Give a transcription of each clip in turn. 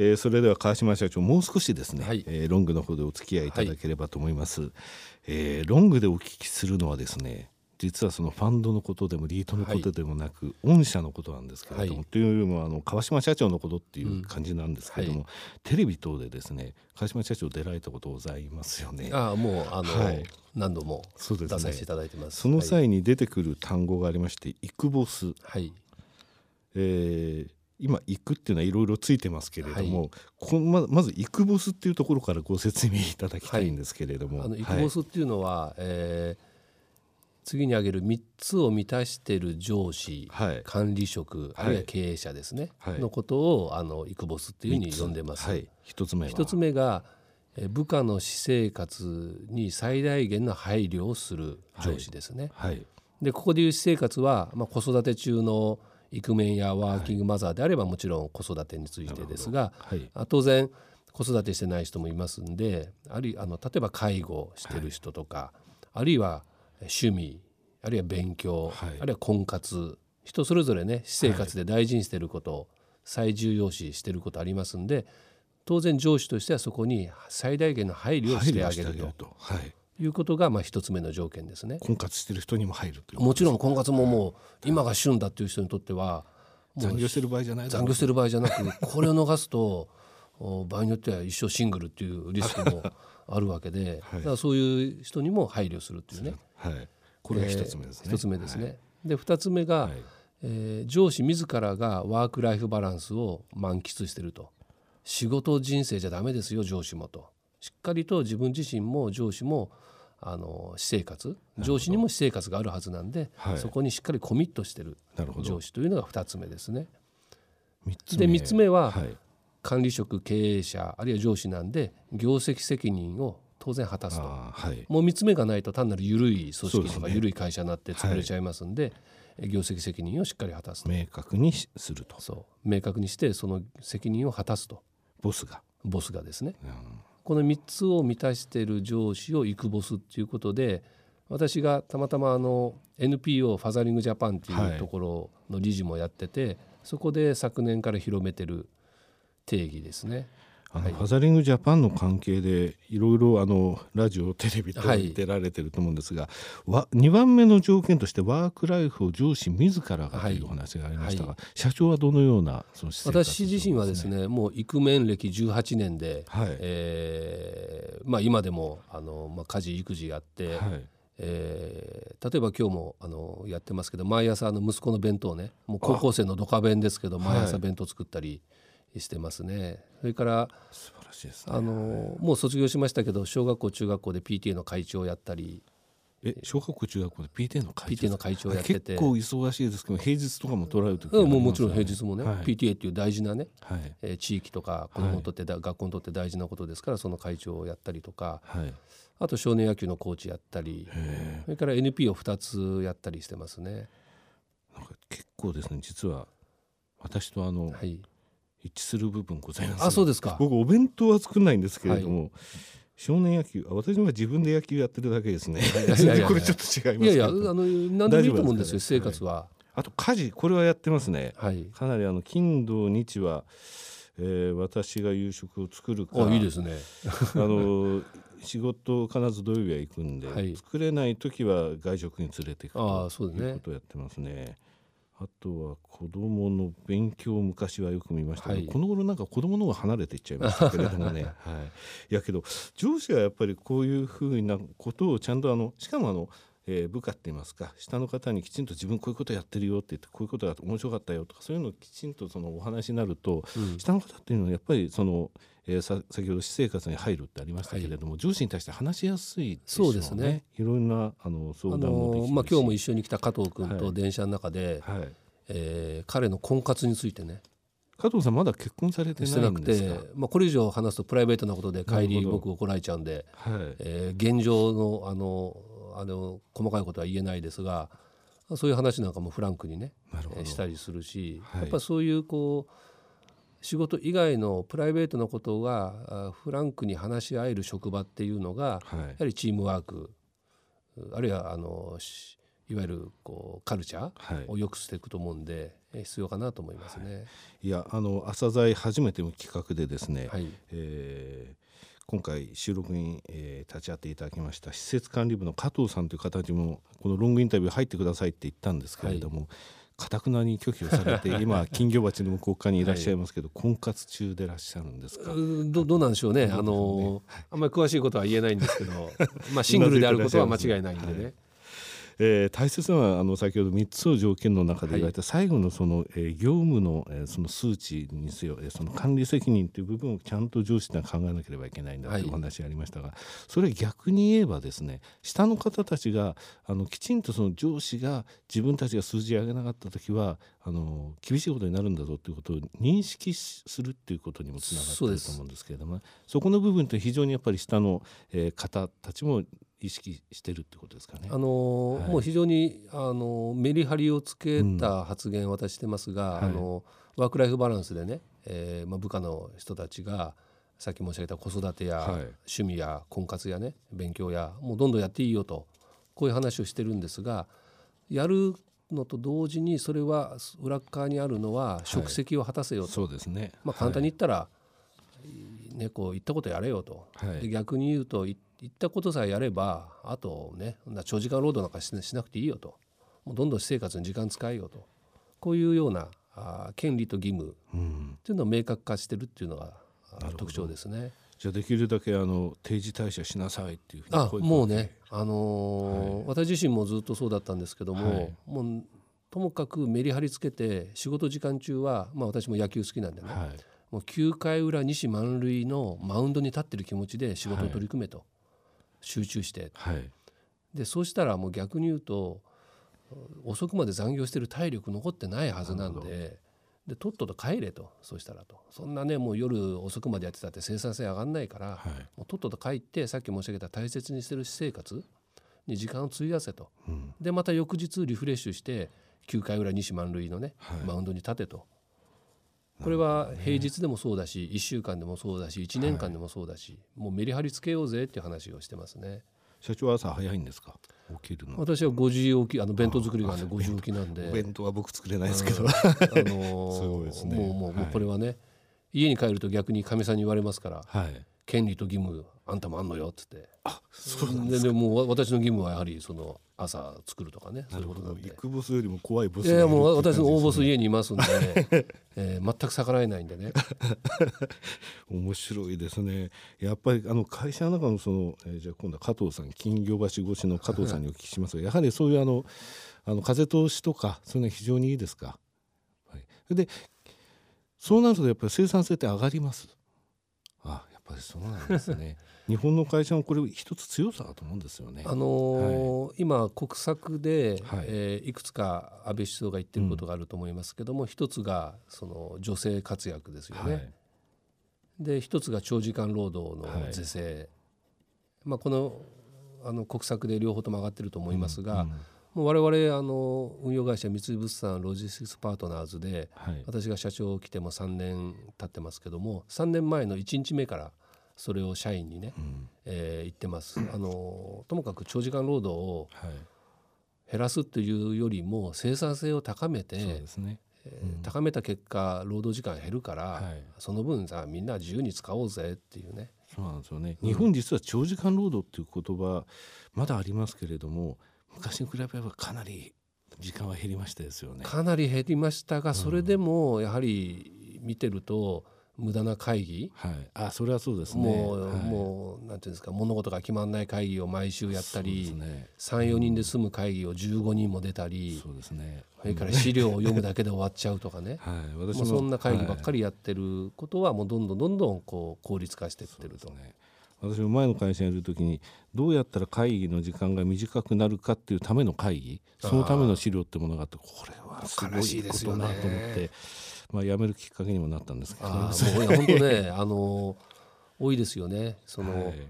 えー、それでは川島社長もう少しですね、はい、えー、ロングの方でお付き合いいただければと思います、はい、えー、ロングでお聞きするのはですね実はそのファンドのことでもリートのことでもなく、はい、御社のことなんですけれども、はい、というよりもあの川島社長のことっていう感じなんですけれども、うんはい、テレビ等でですね川島社長出られたことございますよね。あもうあの、はい、何度も出させていただいてます。その際に出てくる単語がありまして「イクボス」はい。えー、今「行く」っていうのはいろいろついてますけれども、はい、こままず「イクボス」っていうところからご説明いただきたいんですけれども。はい、あのイクボスっていうのは、はい、えー次に挙げる3つを満たしている上司、はい、管理職、あるいは経営者ですね、はい、のことをあのイクボスっていうふうに呼んでます。はい、1つ目は。1つ目が部下の私生活に最大限の配慮をする上司ですね。はい。でここでいう私生活は、まあ、子育て中のイクメンやワーキングマザーであればもちろん子育てについてですが、はい、当然子育てしてない人もいますんであるあの例えば介護してる人とか、あるいは趣味あるいは勉強、はい、あるいは婚活人それぞれね私生活で大事にしてることを最重要視してることありますんで当然上司としてはそこに最大限の配慮をしてあげると。はいいうことがまあ一つ目の条件ですね。婚活してる人にも入るもちろん婚活ももう今が旬だっていう人にとっては残業してる場合じゃない残業してる場合じゃなくこれを逃すと 場合によっては一生シングルっていうリスクもあるわけで、はい、だからそういう人にも配慮するっていうね。はいこれが一つ目ですね。一つ目ですね。はい、で二つ目が、はい、えー、上司自らがワークライフバランスを満喫してると仕事人生じゃダメですよ上司もとしっかりと自分自身も上司もあの私生活上司にも私生活があるはずなんで、はい、そこにしっかりコミットしてる上司というのが2つ目ですね。で3つ目は、はい、管理職経営者あるいは上司なんで業績責任を当然果たすと、はい、もう3つ目がないと単なる緩い組織とか緩い会社になって潰れちゃいますんで、はい、業績責任をしっかり果たす明確にすると。そう。明確にしてその責任を果たすと。ボスが。ボスがですね、うん、この3つを満たしている上司をイクボスっていうことで私がたまたまあの NPO ファザリングジャパンっていうところの理事もやってて、はい、そこで昨年から広めてる定義ですね。あの、はい、ファザリングジャパンの関係でいろいろあのラジオテレビと出られてると思うんですが、はい、2番目の条件としてワークライフを上司自らがというお話がありましたが、はい、社長はどのようなその私自身はですねもうイクメン歴18年で、はい、えー、まあ、今でもあの、まあ、家事育児やって、はい。えー、例えば今日もあのやってますけど毎朝あの息子の弁当ねもう高校生のドカ弁ですけど毎朝弁当作ったり。してますね。それから素晴らしいです、ね、あのもう卒業しましたけど小学校中学校で PTA の会長をやったり。え小学校中学校で PTA の会長 PTA の会長やってて。結構忙しいですけど平日とかも取られる時うん、もうもちろん平日もね、はい、PTA っていう大事なね、はい。えー、地域とか子どもにとって、はい、学校にとって大事なことですからその会長をやったりとか、はい、あと少年野球のコーチやったり。それから NP を2つやったりしてますね。なんか結構ですね実は私とあの、はい、一致する部分ございます、あそうですか。僕お弁当は作んないんですけれども、はい、少年野球私は自分で野球やってるだけですね。これちょっと違いますいやいやあの何でもいいと思うんですよ生活は、はい、あと家事これはやってますね、はい、かなりあの金土日はえー、私が夕食を作るかいいですね。あの仕事必ず土曜日は行くんで、はい、作れない時は外食に連れていくということをやってますね。あとは子供の勉強を昔はよく見ましたけど、はい、この頃なんか子供の方が離れていっちゃいましたけれどもね、はい、いやけど上司はやっぱりこういうふうなことをちゃんとあのしかもあのえー、部下って言いますか下の方にきちんと自分こういうことやってるよって言ってこういうことが面白かったよとかそういうのをきちんとそのお話になると、うん、下の方っていうのはやっぱりその、えー、さ先ほど私生活に入るってありましたけれども、はい、上司に対して話しやすい、ね、そうですね。いろんなあの相談もできるし、まあ、今日も一緒に来た加藤君と電車の中で、はい、はいえー、彼の婚活についてね。加藤さんまだ結婚されてないんですか？まあ、これ以上話すとプライベートなことで帰り僕怒られちゃうんで、はい。えー、現状のあのあの細かいことは言えないですがそういう話なんかもフランクにねしたりするし、はい、やっぱそういうこう仕事以外のプライベートなことがフランクに話し合える職場っていうのが、はい、やはりチームワークあるいはあのいわゆるこうカルチャーを良くしていくと思うんで、必要かなと思いますね。はい、いやあの朝鮮初めての企画でですね、はい、えー今回収録に、えー、立ち会っていただきました施設管理部の加藤さんという方にもこのロングインタビュー入ってくださいって言ったんですけれども、かたくなに拒否をされて 今金魚鉢の向こう側にいらっしゃいますけど、はい、婚活中でいらっしゃるんですか？どどうなんでしょうね。あの、あんまり詳しいことは言えないんですけど まあシングルであることは間違いないんでね。えー、大切なのはあの先ほど3つの条件の中で言われた最後のその、えー、業務の、えー、その数値にせよ、えー、その管理責任という部分をちゃんと上司は考えなければいけないんだというお話がありましたが、はい、それ逆に言えばですね下の方たちがあのきちんとその上司が自分たちが数字を上げなかった時はあの厳しいことになるんだぞということを認識するっていうことにもつながっていると思うんですけれどもそこの部分って非常にやっぱり下の、えー、方たちも意識してるってことですかね。あの、はい、もう非常にあのメリハリをつけた発言を私してますが、うん、あのワークライフバランスでね、えーまあ、部下の人たちがさっき申し上げた子育てや、はい、趣味や婚活やね勉強やもうどんどんやっていいよとこういう話をしてるんですがやるのと同時にそれは裏側にあるのは職責を果たせよと、そうですね、まあ、簡単に言ったら、ね、こう言ったことやれよと、で逆に言うと言言ったことさえやればあとね長時間労働なんかしなくていいよと。もうどんどん私生活に時間使えよと。こういうようなあ権利と義務っていうのを明確化してるっていうのが特徴ですね。じゃあできるだけあの定時退社しなさいっていうふうにあもうね、あのーはい、私自身もずっとそうだったんですけども、はい、もうともかくメリハリつけて仕事時間中は、まあ、私も野球好きなんでね、はい、もう9回裏西満塁のマウンドに立ってる気持ちで仕事を取り組めと。集中して、はい、でそうしたらもう逆に言うと遅くまで残業してる体力残ってないはずなんででとっとと帰れと。そうしたらと。そんなねもう夜遅くまでやってたって生産性上がんないから、はい、もうとっとと帰ってさっき申し上げた大切にしてる私生活に時間を費やせと、うん、でまた翌日リフレッシュして9回裏西満塁のね、はい、マウンドに立てと。これは平日でもそうだし1週間でもそうだし1年間でもそうだし、もうメリハリつけようぜっていう話をしてますね。社長は朝早いんですか？起きるの。私は5時起きあの弁当作りがね5時起きなんで。弁当は僕作れないですけど、あの すね、もうもう、もうこれはね家に帰ると逆にかみさんに言われますから、はい、権利と義務あんたもあんのよっつって。あそうなんですでも私の義務はやはりその朝作るとかねそういうことなんで。ビッグボスよりも怖いボスいやもう私の大ボス家にいますんで、ね。えー、全く逆らえないんでね。面白いですね。やっぱりあの会社の中のその、えー、じゃあ今度は加藤さん金魚橋越しの加藤さんにお聞きしますがやはりそういうあのあの風通しとかそういうのは非常にいいですか、はい、でそうなるとやっぱり生産性って上がります？あやっぱりそうなんですね日本の会社もこれ一つ強さだと思うんですよね。あのーはい、今国策で、はい。えー、いくつか安倍首相が言ってることがあると思いますけども、うん、一つがその女性活躍ですよね。はい、で一つが長時間労働の是正、はい、まあ、このあの国策で両方とも上がってると思いますが、うん。うんもう我々あの運用会社三井物産ロジスティクスパートナーズで、はい、私が社長を来ても3年経ってますけども3年前の1日目からそれを社員にね、うん、えー、言ってます。あのともかく長時間労働を減らすというよりも生産性を高めて、ね。えー、高めた結果労働時間減るから、はい、その分さみんな自由に使おうぜっていうね。そうなんですよね、日本実は長時間労働っていう言葉まだありますけれども昔に比べればかなり時間は減りましたですよね。かなり減りましたがそれでもやはり見てると、無駄な会議、はい、あそれはそうですね。もうはい、もうなんていうんですか物事が決まらない会議を毎週やったり、ね、34人で済む会議を15人も出たりそうですね。それから資料を読むだけで終わっちゃうとかね、はい、私もそんな会議ばっかりやってることはもうどんどんどんどんこう効率化していってると。ね。私も前の会社にいる時にどうやったら会議の時間が短くなるかっていうための会議そのための資料ってものがあってこれはすごいことなと思って。まあ、辞めるきっかけにもなったんですけど、ね、本当ね あの多いですよね。その、はい、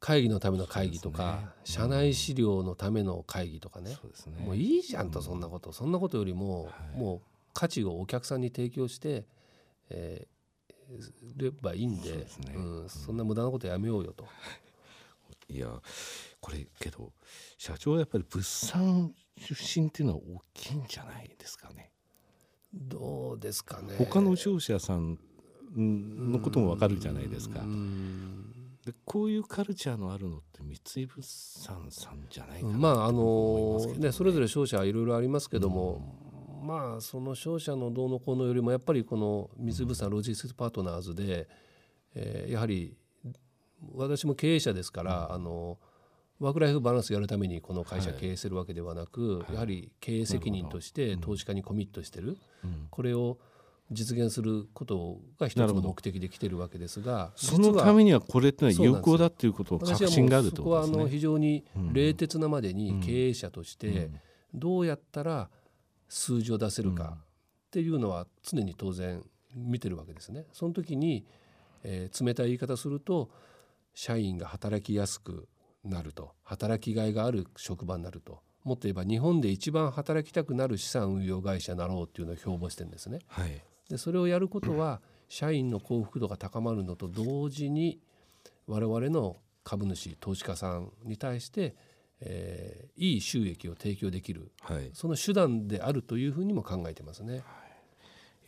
会議のための会議とか、ね、社内資料のための会議とかね。ね、もういいじゃんとそんなこと、うん、そんなことよりも、はい、もう価値をお客さんに提供して、えー、ればいいんで、ね、うん、そんな無駄なことやめようよと。いやこれけど社長はやっぱり物産出身っていうのは大きいんじゃないですかね。どうですかね他の商社さんのこともわかるじゃないですか。でこういうカルチャーのあるのって三井物産さんじゃないかなまああのね、ね、それぞれ商社いろいろありますけども、うん、まあその商社のどうのこうのよりもやっぱりこの三井物産ロジスティックパートナーズで、えー、やはり私も経営者ですから、うん、あのワーク・ライフ・バランスやるためにこの会社経営するわけではなく、はい、やはり経営責任として投資家にコミットしてる、うん、これを実現することが一つの目的で来てるわけですがそのためにはこれってのは有効だっていうことを確信があると、ね、そこはあの非常に冷徹なまでに経営者としてどうやったら数字を出せるかっていうのは常に当然見てるわけですね。その時に、えー、冷たい言い方すると社員が働きやすくなると。働きがいがある職場になると。もっと言えば日本で一番働きたくなる資産運用会社になろうっていうのを標榜してるんですね。はい、でそれをやることは社員の幸福度が高まるのと同時に我々の株主投資家さんに対して、えー、いい収益を提供できる、はい、その手段であるというふうにも考えてますね。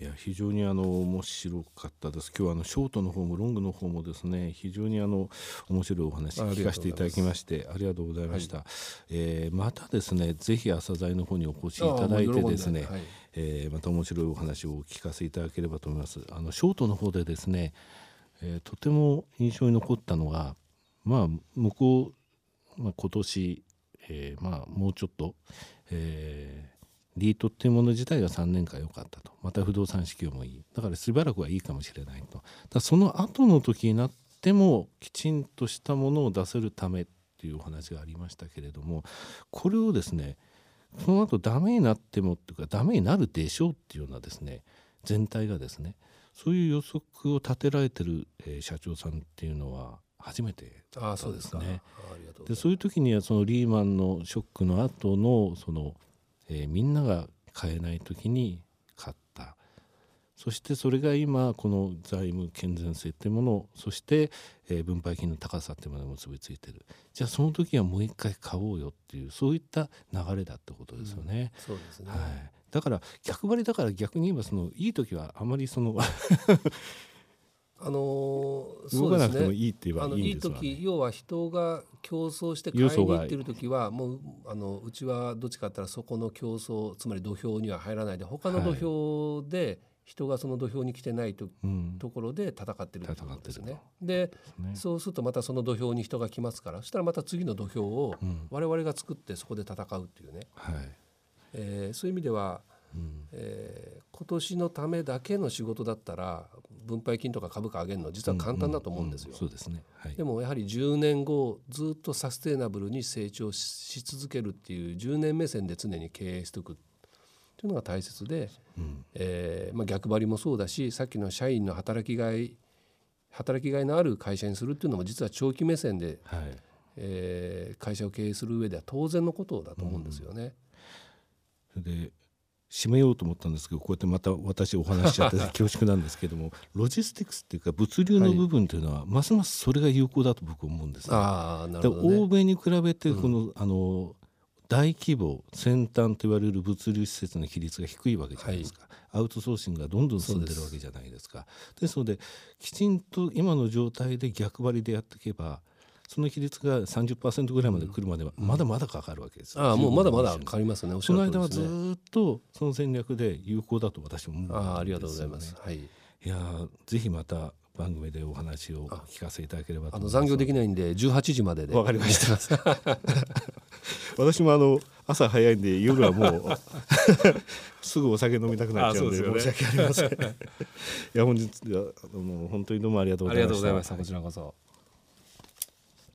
いや非常にあの面白かったです。今日はあのショートの方もロングの方もですね非常にあの面白いお話聞かせていただきましてありがとうございました。はい、えー、またですねぜひ朝鮮の方にお越しいただいてですね、はい、えー、また面白いお話をお聞かせいただければと思います。あのショートの方でですね、えー、とても印象に残ったのがまあ向こう、まあ、今年、えー、まあもうちょっと、えーリートっていうもの自体が3年間良かったと。また不動産市況もいい。だからしばらくはいいかもしれないと。だその後の時になってもきちんとしたものを出せるためっていうお話がありましたけれどもこれをですねその後ダメになってもっていうかダメになるでしょうっていうようなですね全体がですねそういう予測を立てられてる、えー、社長さんっていうのは初めてああそうですね。でそういう時にはそのリーマンのショックの後のそのえー、みんなが買えない時に買った。そしてそれが今この財務健全性っていうものそして、えー、分配金の高さっていうものに結びついてる。じゃあその時はもう一回買おうよっていうそういった流れだってことですよね。うん、そうですね、はい、だから逆張りだから逆に言えばそのいい時はあまりそのあの動かなくてもいいって言えばいいんですわ、ね、いい時要は人が競争して買いに行ってる時はもうあのうちはどっちかって言ったらそこの競争つまり土俵には入らないで他の土俵で人がその土俵に来てないと,、ところで戦ってるってことですね。で、ね、そうするとまたその土俵に人が来ますからそしたらまた次の土俵を我々が作ってそこで戦うっていうね、はい、えー、そういう意味ではえー、今年のためだけの仕事だったら分配金とか株価上げるの実は簡単だと思うんですよ。でもやはり10年後ずっとサステイナブルに成長し続けるっていう10年目線で常に経営しておくというのが大切で、うん、えー、まあ、逆張りもそうだしさっきの社員の働きがい働きがいのある会社にするっていうのも実は長期目線で、はい、えー、会社を経営する上では当然のことだと思うんですよね。うん、で締めようと思ったんですけどこうやってまた私お話しちゃって恐縮なんですけども ロジスティクスっていうか物流の部分というのは、はい、ますますそれが有効だと僕は思うんです、ね、あなるほど、ね、欧米に比べてこのうん、あの大規模先端と言われる物流施設の比率が低いわけじゃないですか、はい、アウトソーシングがどんどん進んでるわけじゃないですか。ですのできちんと今の状態で逆張りでやっていけばその比率が30%ぐらいまで来るまではまだまだかかるわけです、ああもうまだまだかかりますね。その間はずっとその戦略で有効だと私も思う、ね、あありがとうございます、はい、いやぜひまた番組でお話を聞かせていただければあの残業できないんで18時までで。わかりました。私もあの朝早いんで夜はもうすぐお酒飲みたくなっちゃうんで申し訳ありません。いや本日はどうも本当にどうもありがとうございました。こちらこそ